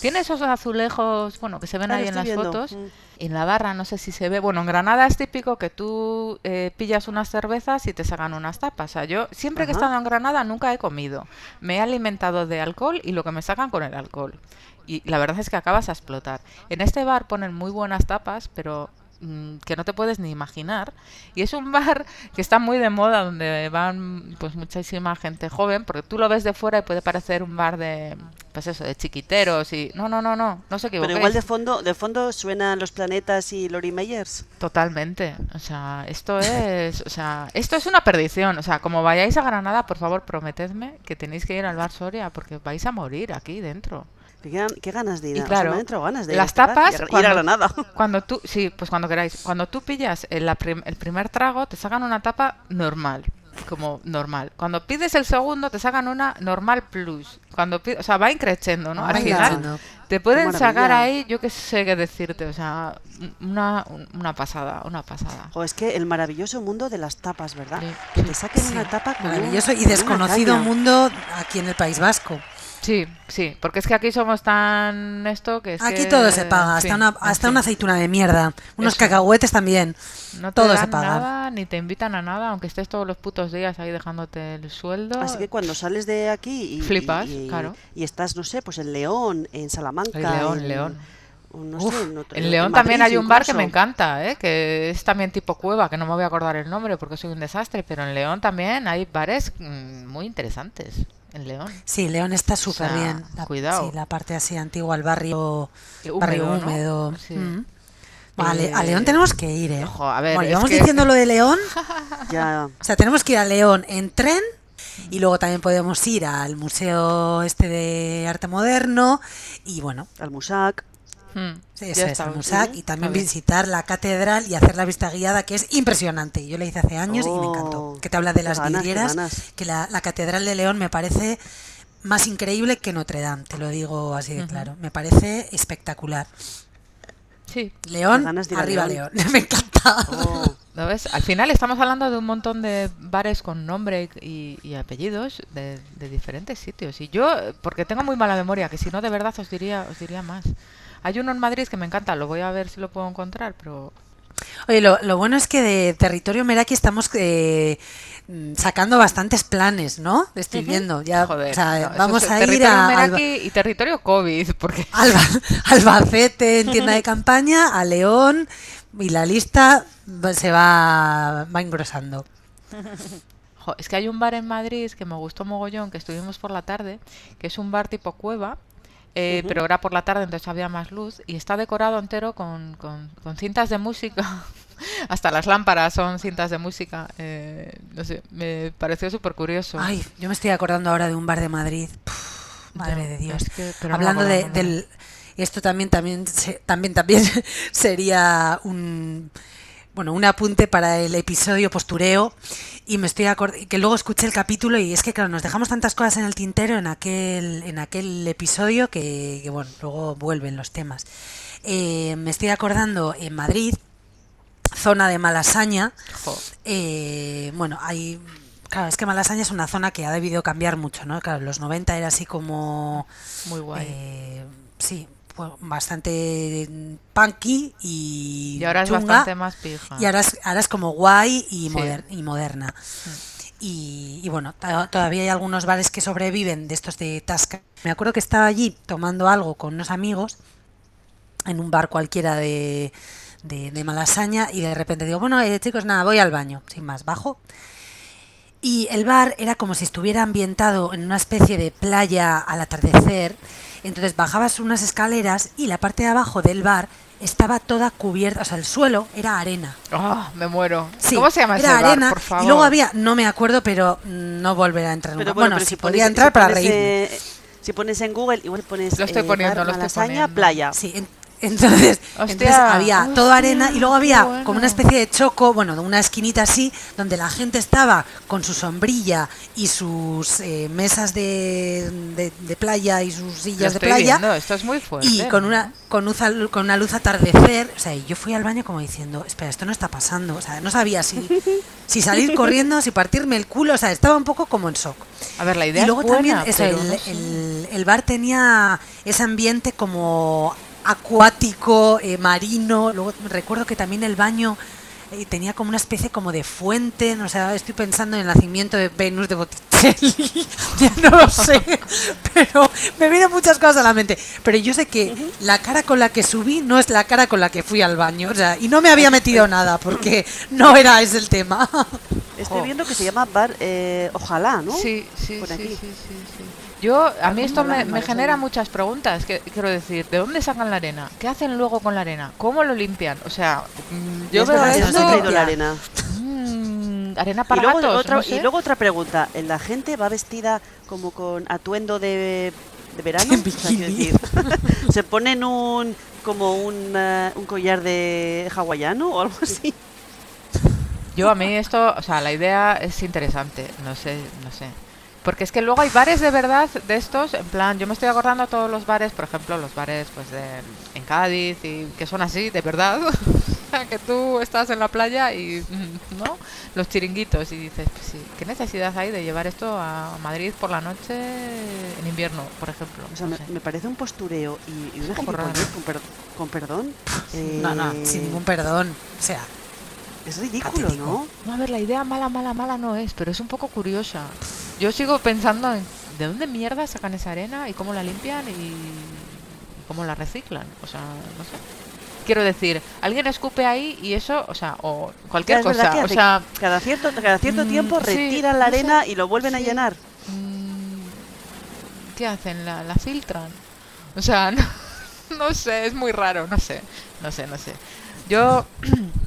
Tiene esos azulejos, bueno, que se ven Ah, ahí en las viendo. fotos. Mm. En la barra, no sé si se ve. Bueno, en Granada es típico que tú eh, pillas unas cervezas y te sacan unas tapas. O sea, yo siempre que he estado en Granada nunca he comido. Me he alimentado de alcohol y lo que me sacan con el alcohol. Y la verdad es que acabas a explotar. En este bar ponen muy buenas tapas, pero mm, que no te puedes ni imaginar. Y es un bar que está muy de moda, donde van pues muchísima gente joven, porque tú lo ves de fuera y puede parecer un bar de, pues eso, de chiquiteros y... No, no, no, no, no se Pero equivoquéis. igual de fondo, de fondo suenan los planetas y Lori Meyers. Totalmente. O sea, esto es, o sea, esto es una perdición. O sea, como vayáis a Granada, por favor, prometedme que tenéis que ir al bar Soria porque vais a morir aquí dentro. Qué, gan- qué ganas de ir Y a, o sea, claro, me han entrado ganas de ir a las y tapas, a- ir a cuando- Granada. Cuando tú, sí, pues cuando queráis. Cuando tú pillas el, prim- el primer trago, te sacan una tapa normal, como normal. Cuando pides el segundo, te sacan una normal plus. Cuando pi- o sea, va increciendo, ¿no? Va Al final. Te pueden sacar ahí, yo qué sé qué decirte, o sea, una, una pasada, una pasada. Jo, es que el maravilloso mundo de las tapas, ¿verdad? Sí, Que sí. te saquen Sí, una tapa con un- maravilloso y desconocido mundo aquí en el País Vasco. Sí, sí, porque es que aquí somos tan esto que es Aquí que, todo se paga, hasta, fin, una, hasta una aceituna de mierda, unos Eso. cacahuetes también. No te todo se dan paga. nada, ni te invitan a nada, aunque estés todos los putos días ahí dejándote el sueldo. Así que cuando sales de aquí y, Flipas, y- y- claro. y estás, no sé, pues en León, en Salamanca, Ay, León, en, León. no Uf, sé, en, otro- En León también hay un bar que me encanta, ¿eh? que es también tipo cueva, que no me voy a acordar el nombre porque soy un desastre, pero en León también hay bares mm, muy interesantes. En León. Sí, León está súper sea, bien. La, cuidado. Sí, la parte así antigua, el barrio Eh, barrio húmedo, ¿no? húmedo. Sí. Mm. Vale, a Eh, León tenemos que ir, ¿eh? ojo, a ver, bueno, que- diciendo lo de León. Ya, O sea, tenemos que ir a León en tren y luego también podemos ir al Museo este de Arte Moderno y bueno, al Musac. Mm, sí, ya eso es, está, al Musac sí, y también visitar la catedral y hacer la vista guiada que es impresionante. Yo la hice hace años y me encantó. Oh, Que te habla de las ganas, vidrieras, ganas. que la, la catedral de León me parece más increíble que Notre Dame, te lo digo así de claro. Me parece espectacular. Sí, León, ganas de arriba León. León. me encanta. Oh, Al final estamos hablando de un montón de bares con nombre y, y apellidos de, de diferentes sitios. Y yo, porque tengo muy mala memoria, que si no de verdad os diría, os diría más. Hay uno en Madrid que me encanta, lo voy a ver si lo puedo encontrar, pero Oye, lo, lo bueno es que de territorio Meraki estamos eh, sacando bastantes planes, ¿no? Estoy viendo. Ya, Joder, o sea, no, eso vamos es a ir territorio a Meraki Alba- y territorio COVID, porque Alba- Albacete en tienda de campaña, a León y la lista se va, va engrosando. Jo, es que hay un bar en Madrid que me gustó mogollón, que estuvimos por la tarde, que es un bar tipo cueva, eh, pero era por la tarde, entonces había más luz, y está decorado entero con, con- con cintas de música. Hasta las lámparas son cintas de música. eh, no sé, me pareció súper curioso. Ay, yo me estoy acordando ahora de un bar de Madrid. Puf, madre de Dios. es que- pero no me Hablando de, del esto también también también también sería un bueno, un apunte para el episodio postureo y me estoy que luego escuché el capítulo y es que claro, nos dejamos tantas cosas en el tintero en aquel en aquel episodio que, que, bueno, luego vuelven los temas. Eh, me estoy acordando en Madrid, zona de Malasaña, eh, bueno, hay. Claro, es que Malasaña es una zona que ha debido cambiar mucho, ¿no? Claro, en los 90 era así como. muy guay. eh, sí, fue bastante punky y. y ahora es chunga, bastante más pija. Y ahora es, ahora es como guay y, Sí. moder- y moderna. Y, y bueno, to- todavía hay algunos bares que sobreviven de estos de Tasca. Me acuerdo que estaba allí tomando algo con unos amigos en un bar cualquiera de, de, de Malasaña y de repente digo, bueno, eh, chicos, nada, voy al baño, sin más, bajo. Y el bar era como si estuviera ambientado en una especie de playa al atardecer. Entonces bajabas unas escaleras y la parte de abajo del bar estaba toda cubierta, o sea, el suelo era arena. Ah, me muero. Sí, ¿Cómo se llama era ese bar, arena por favor? y luego había, no me acuerdo, pero no volverá a entrar nunca. pero Bueno, bueno, pero si pones- podía entrar para reírme. eh, si pones en Google, igual pones Lo estoy eh, poniendo, bar lo estoy Malasaña, poniendo. playa. Sí, en- entonces, había todo arena y luego había bueno. como una especie de choco, bueno, de una esquinita así, donde la gente estaba con su sombrilla y sus eh, mesas de, de- de playa y sus sillas de playa. viendo, esto es muy fuerte. Y con una, con, con una luz atardecer, o sea, y yo fui al baño como diciendo, espera, esto no está pasando, o sea, no sabía si, si salir corriendo, si partirme el culo, o sea, estaba un poco como en shock. A ver, la idea Y luego es buena, también eso, pero el, el- el bar tenía ese ambiente como acuático, eh, marino. Luego recuerdo que también el baño eh, tenía como una especie como de fuente. No sé, estoy pensando en el nacimiento de Venus de Botticelli. ya no lo sé, pero me vienen muchas cosas a la mente. Pero yo sé que la cara con la que subí no es la cara con la que fui al baño. O sea, y no me había metido nada porque no era ese el tema. Estoy viendo que se llama bar eh, Ojalá, ¿no? Sí, sí, Por sí, aquí. sí, sí, sí. Yo, a mí esto me, genera muchas preguntas, que quiero decir, ¿de dónde sacan la arena? ¿Qué hacen luego con la arena? ¿Cómo lo limpian? O sea, mm, yo veo esto... la arena. mm, arena Y para luego, gatos, otra, no sé. y luego otra pregunta, ¿la gente va vestida como con atuendo de de verano. En o sea, quiero bikini. decir, se ponen un como un, eh, un collar de hawaiano o algo así. Yo a mí esto, o sea, la idea es interesante, no sé, no sé. Porque es que luego hay bares de verdad de estos, en plan, yo me estoy acordando a todos los bares, por ejemplo, los bares pues de, en Cádiz y que son así, de verdad, que tú estás en la playa y, ¿no? Los chiringuitos y dices, pues sí, ¿qué necesidad hay de llevar esto a Madrid por la noche en invierno, por ejemplo? O sea, No me, sé. me parece un postureo y, y una con, per- con perdón. No, no, eh, sin ningún perdón. O sea, Es ridículo, patético. ¿no? No, a ver, la idea mala, mala, mala no es, pero es un poco curiosa. Yo sigo pensando en de dónde mierda sacan esa arena y cómo la limpian y cómo la reciclan. O sea, no sé. Quiero decir, alguien escupe ahí y eso, o sea, o cualquier cosa. O sea, cada cierto, cada cierto mm, tiempo sí, retiran la no sé, arena y lo vuelven a llenar. mm, ¿qué hacen? ¿La, la filtran? O sea, no, no sé, es muy raro, no sé, no sé, no sé. Yo,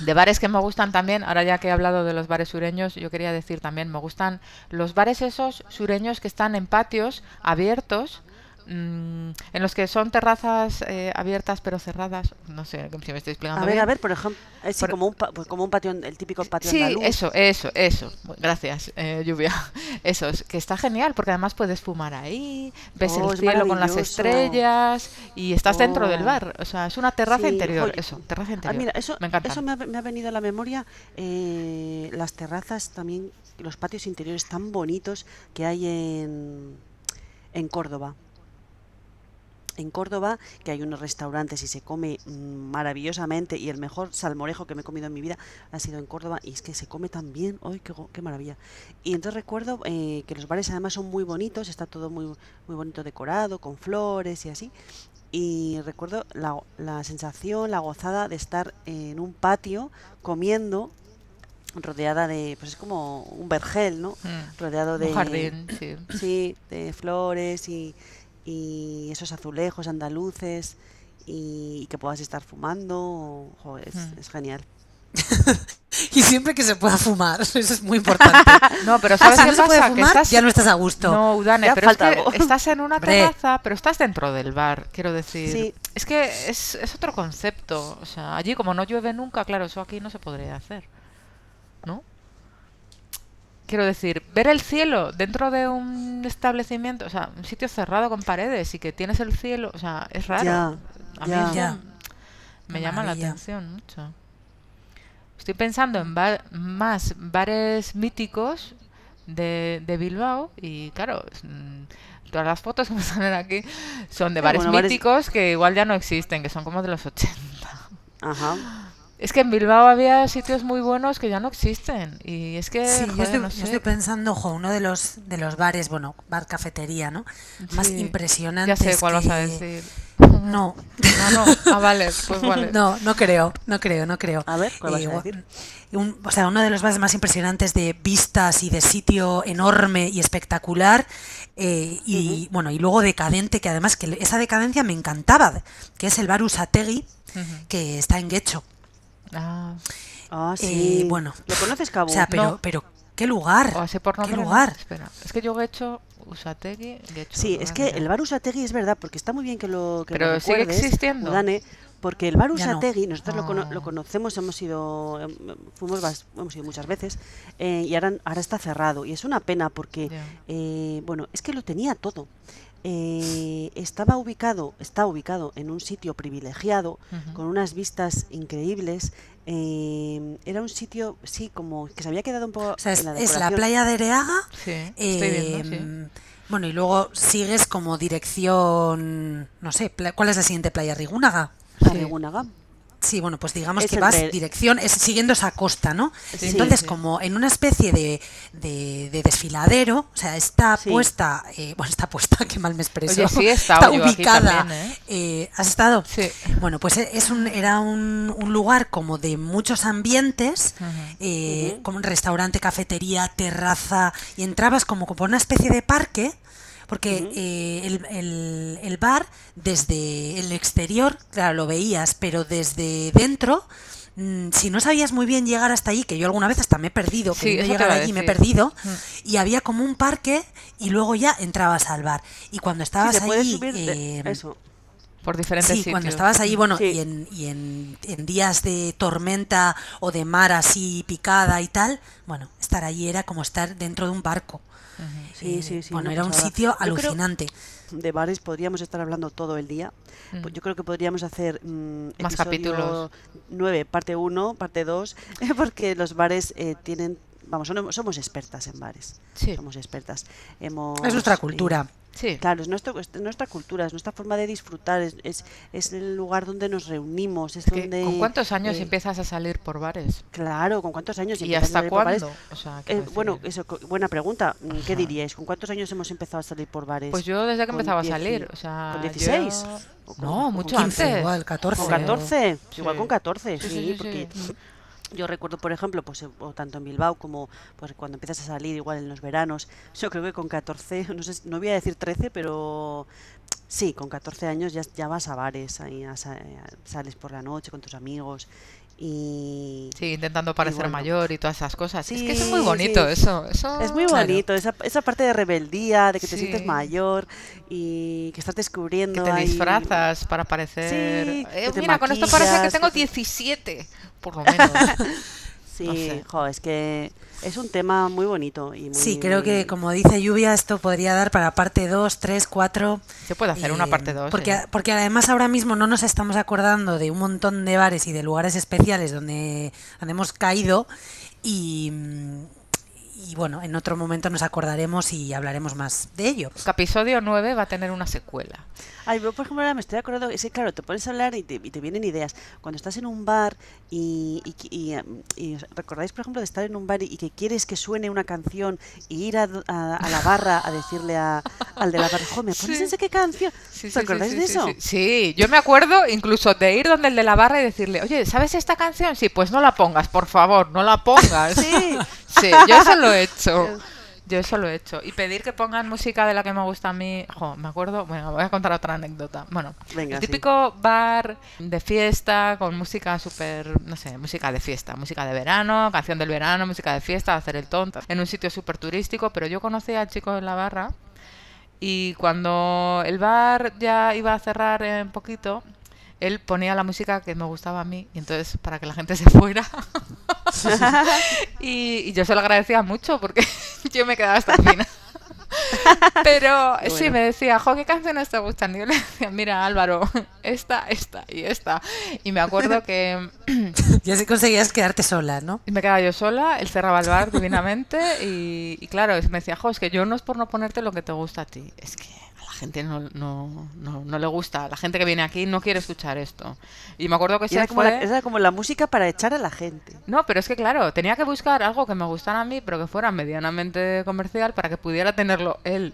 de bares que me gustan también, ahora ya que he hablado de los bares sureños, yo quería decir también, me gustan los bares esos sureños que están en patios abiertos, mm, en los que son terrazas eh, abiertas pero cerradas. No sé si me estoy explicando A ver, bien. a ver, por ejemplo, es sí, Por- como, un, pues como un patio, el típico patio Sí, andaluz. eso, eso, eso. Gracias, eh, Lluvia. Eso, es que está genial porque además puedes fumar ahí, ves Oh, el cielo con las estrellas y estás dentro del Oh. bar. O sea, es una terraza Sí, interior, joder. eso, terraza Ah, interior. mira, eso, me encanta. eso me ha, me ha venido a la memoria eh, las terrazas también, los patios interiores tan bonitos que hay en, en Córdoba. En Córdoba, que hay unos restaurantes y se come mm, maravillosamente y el mejor salmorejo que me he comido en mi vida ha sido en Córdoba y es que se come tan bien, ¡ay, qué, maravilla! Y entonces recuerdo eh, que los bares además son muy bonitos, está todo muy, muy bonito decorado, con flores y así. Y recuerdo la, la sensación, la gozada de estar en un patio comiendo, rodeada de, pues es como un vergel, ¿no? Mm, Rodeado de, Un jardín, sí. sí, de flores y, y esos azulejos andaluces y, que puedas estar fumando, jo, es, Mm. es genial. y siempre que se pueda fumar, eso es muy importante. No, pero Ah, ¿sabes si qué no se puede pasa? Que fumar, estás... ya no estás a gusto. No, Udane, Ya pero es que estás en una terraza, pero estás dentro del bar, quiero decir. Sí. Es que es, es otro concepto. O sea, allí como no llueve nunca, claro, eso aquí no se podría hacer. ¿No? Quiero decir, ver el cielo dentro de un establecimiento, o sea, un sitio cerrado con paredes y que tienes el cielo, o sea, es raro. Ya, A mí ya. me llama la atención mucho. Estoy pensando en más bares míticos de, de Bilbao y claro, mm, todas las fotos que me salen aquí son de Sí, bares bueno, bares- míticos que igual ya no existen, que son como de los 80. Ajá. Es que en Bilbao había sitios muy buenos que ya no existen y es que, Sí, yo estoy, no yo sé. estoy pensando, ojo, uno de los de los bares, bueno, bar cafetería, ¿no? Más Sí, Ya impresionantes. sé cuál vas a decir. No, No, no. Ah, vale, pues vale. no, no creo, no creo, no creo. A ver, ¿cuál vas a Eh, decir? un- o sea, uno de los bares más impresionantes de vistas y de sitio enorme y espectacular. eh, y bueno, y luego decadente, que además que esa decadencia me encantaba, que es el bar Usategui, que está en Guecho. Ah, Ah, Eh, sí. bueno. ¿Lo conoces, Cabo? O sea, pero, No. pero ¿qué lugar? o así por ¿Qué nombre. no. lugar? Espera, es que yo he hecho Usategui. Guecho, Sí, lo es que el bar Usategui es verdad, porque está muy bien que lo que lo Pero sigue recuerdes, existiendo. Udane, porque el bar no. Usategui, nosotros lo, cono- Ah. lo conocemos, hemos ido, em, fuimos, hemos ido muchas veces, eh, y ahora, ahora está cerrado. Y es una pena porque, eh, bueno, es que lo tenía todo. Eh, estaba ubicado, está ubicado en un sitio privilegiado, con unas vistas increíbles. eh, era un sitio, sí, como que se había quedado un poco O sea, es, en la es la playa de Ereaga. Sí, estoy viendo, sí. em, Bueno, y luego sigues como dirección, no sé, pla- ¿cuál es la siguiente playa? ¿Rigúnaga? La Sí. Rigúnaga. Sí, bueno, pues digamos Es que vas dirección, es siguiendo esa costa, ¿no? Sí, Entonces, sí. como en una especie de, de- de desfiladero, o sea, está Sí. puesta, eh, bueno, está puesta, qué mal me expreso. Oye, aquí ubicada. también, ¿eh? eh, ¿Has estado? Sí. Bueno, pues es un, era un, un lugar como de muchos ambientes, como un restaurante, cafetería, terraza, y entrabas como por una especie de parque, porque eh, el, el- el bar desde el exterior, claro, lo veías, pero desde dentro mm, si no sabías muy bien llegar hasta allí, que yo alguna vez hasta me he perdido, Sí, llegar allí me he perdido, Mm. y había como un parque y luego ya entrabas al bar. Y cuando Sí, estabas puede allí... eh, eso. Por diferentes Sí, sitios. cuando estabas allí, bueno, Sí. y, en, y en, en días de tormenta o de mar así picada y tal, bueno, estar allí era como estar dentro de un barco. Sí, sí, sí. Bueno, era un sitio Yo creo- alucinante. de bares podríamos estar hablando todo el día. Mm. Pues Yo creo que podríamos hacer mm, Más capítulos. 9, parte 1, parte 2, porque los bares eh, tienen, vamos, somos, somos expertas en bares. Sí. Somos expertas. Hemos, Es nuestra cultura. Sí. Claro, es, nuestro, es nuestra cultura, es nuestra forma de disfrutar, es, es, es el lugar donde nos reunimos, es, Es que, donde... ¿Con cuántos años eh, empiezas a salir por bares? Claro, ¿con cuántos años? ¿Y a hasta cuándo? O sea, Eh, bueno, eso, buena pregunta. Mm, ¿Qué diríais? ¿Con cuántos años hemos empezado a salir por bares? Pues yo desde que empezaba a 10 salir, o sea, ¿Con yo- 16? ¿O con- No, mucho 15 antes. igual, 14. ¿Con Joder. 14? Igual Sí. con 14, sí, Sí, sí, sí, porque sí. Yo recuerdo, por ejemplo, pues eh, o tanto en Bilbao como pues cuando empiezas a salir igual en los veranos, yo creo que con 14, no sé, no voy a decir 13, pero sí, con 14 años ya, vas a bares, ahí a sa- sales por la noche con tus amigos y Sí, intentando parecer bueno. mayor y todas esas cosas. es Sí, que es muy bonito sí. eso, eso. Es muy Claro. bonito, esa, esa parte de rebeldía, de que te Sí. sientes mayor y que estás Que descubriendo. te ahí- disfrazas para parecer. Eh, que mira, con esto parece que tengo que te- 17, por lo menos. Sí, no sé. jo, es que es un tema muy bonito y muy... Sí, creo que como dice Lluvia, esto podría dar para parte 2, 3, 4. Se puede hacer una parte ¿eh? 2. Porque, porque además ahora mismo no nos estamos acordando de un montón de bares y de lugares especiales donde hemos caído y, y bueno, en otro momento nos acordaremos y hablaremos más de ello. episodio 9 va a tener una secuela. Ay, yo, por ejemplo, ahora me estoy acordando, es que claro, te pones a hablar y te, y te vienen ideas. Cuando estás en un bar y, y, y, em, recordáis, por ejemplo, de estar en un bar y, y que quieres que suene una canción y ir a, do- a- a la barra a decirle a- al de la barra, jo, ¿me pones Sí. qué canción? Sí, ¿Os sí, sí, acordáis sí, de sí, eso? Sí, Sí, yo me acuerdo incluso de ir donde el de la barra y decirle, oye, ¿sabes esta canción? Sí, pues no la pongas, por favor, no la pongas. Sí. Sí, yo eso lo he hecho. Yo eso lo he hecho. Y pedir que pongan música de la que me gusta a mí. Jo, me acuerdo. Bueno, voy a contar otra anécdota. Bueno, Venga, el sí. típico bar de fiesta con música súper. No sé, música de fiesta. Música de verano, canción del verano, música de fiesta, hacer el tonto. En un sitio súper turístico. Pero yo conocí al chico en la barra. Y cuando el bar ya iba a cerrar en poquito, él ponía la música que me gustaba a mí, y entonces para que la gente se fuera. y, y yo se lo agradecía mucho porque yo me quedaba hasta el final. Pero sí, me decía, jo, ¿qué canciones te gustan? Y yo le decía, mira, Álvaro, esta, esta y esta. Y me acuerdo que Ya si conseguías quedarte sola, ¿no? y me quedaba yo sola, él cerraba el bar divinamente y, y claro, me decía, jo, es que yo no es por no ponerte lo que te gusta a ti, es que la gente no, no, no, no le gusta, la gente que viene aquí no quiere escuchar esto. Y me acuerdo que era, como fue... la, era como la música para echar a la gente. No, pero es que claro, tenía que buscar algo que me gustara a mí, pero que fuera medianamente comercial para que pudiera tenerlo él.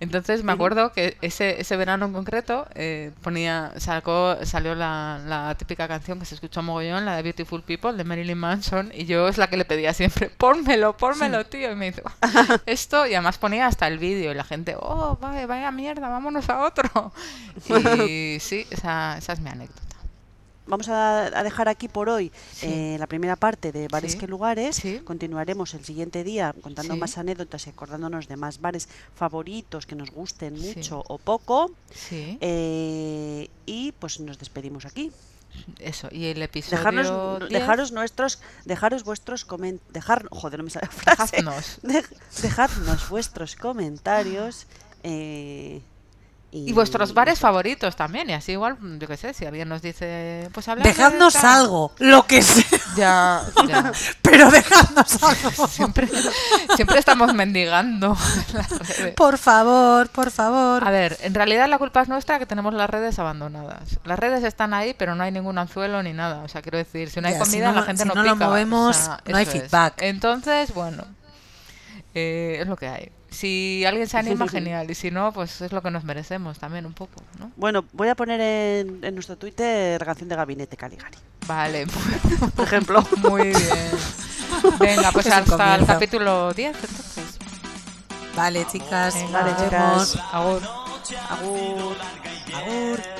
Entonces me acuerdo que ese, ese verano en concreto eh, ponía, sacó, salió la, la típica canción que se escuchó mogollón, la de Beautiful People de Marilyn Manson, y yo es la que le pedía siempre, pónmelo, pónmelo, tío. Y me hizo esto, y además ponía hasta el vídeo, y la gente, oh, vaya, vaya mierda, vámonos a otro. Y sí, esa, esa es mi anécdota. Vamos a, a dejar aquí por hoy Sí. eh, la primera parte de bares Sí. que lugares. Sí. Continuaremos el siguiente día contando más anécdotas y acordándonos de más bares favoritos que nos gusten mucho o poco. Sí, Eh, y pues nos despedimos aquí. eso. Y el episodio Dejarnos, 10, dejaros nuestros, dejaros vuestros comentarios, dejar, joder, no me sale la frase. dejadnos. Dej- dejadnos vuestros comentarios. eh, y, Y vuestros bares favoritos también, y así igual, yo qué sé, si alguien nos dice, pues hablad de Dejadnos algo, lo que sea, Ya, ya. pero dejadnos algo. Siempre, siempre estamos mendigando. Por favor, por favor. A ver, en realidad la culpa es nuestra que tenemos las redes abandonadas. Las redes están ahí, pero no hay ningún anzuelo ni nada. O sea, quiero decir, si no hay Ya, si comida, no- la gente si no, no lo. O movemos, sea, no hay es. feedback. Entonces, bueno, eh, es lo que hay. Si alguien se anima, genial. Y si no, pues es lo que nos merecemos también un poco, ¿no? Bueno, voy a poner en, en nuestro Twitter canción de gabinete Caligari. Vale, Por ejemplo. muy bien. Venga, pues Es hasta el capítulo 10, entonces. Vale, chicas. Venga, Vale, chicas. Agur. Agur. Agur.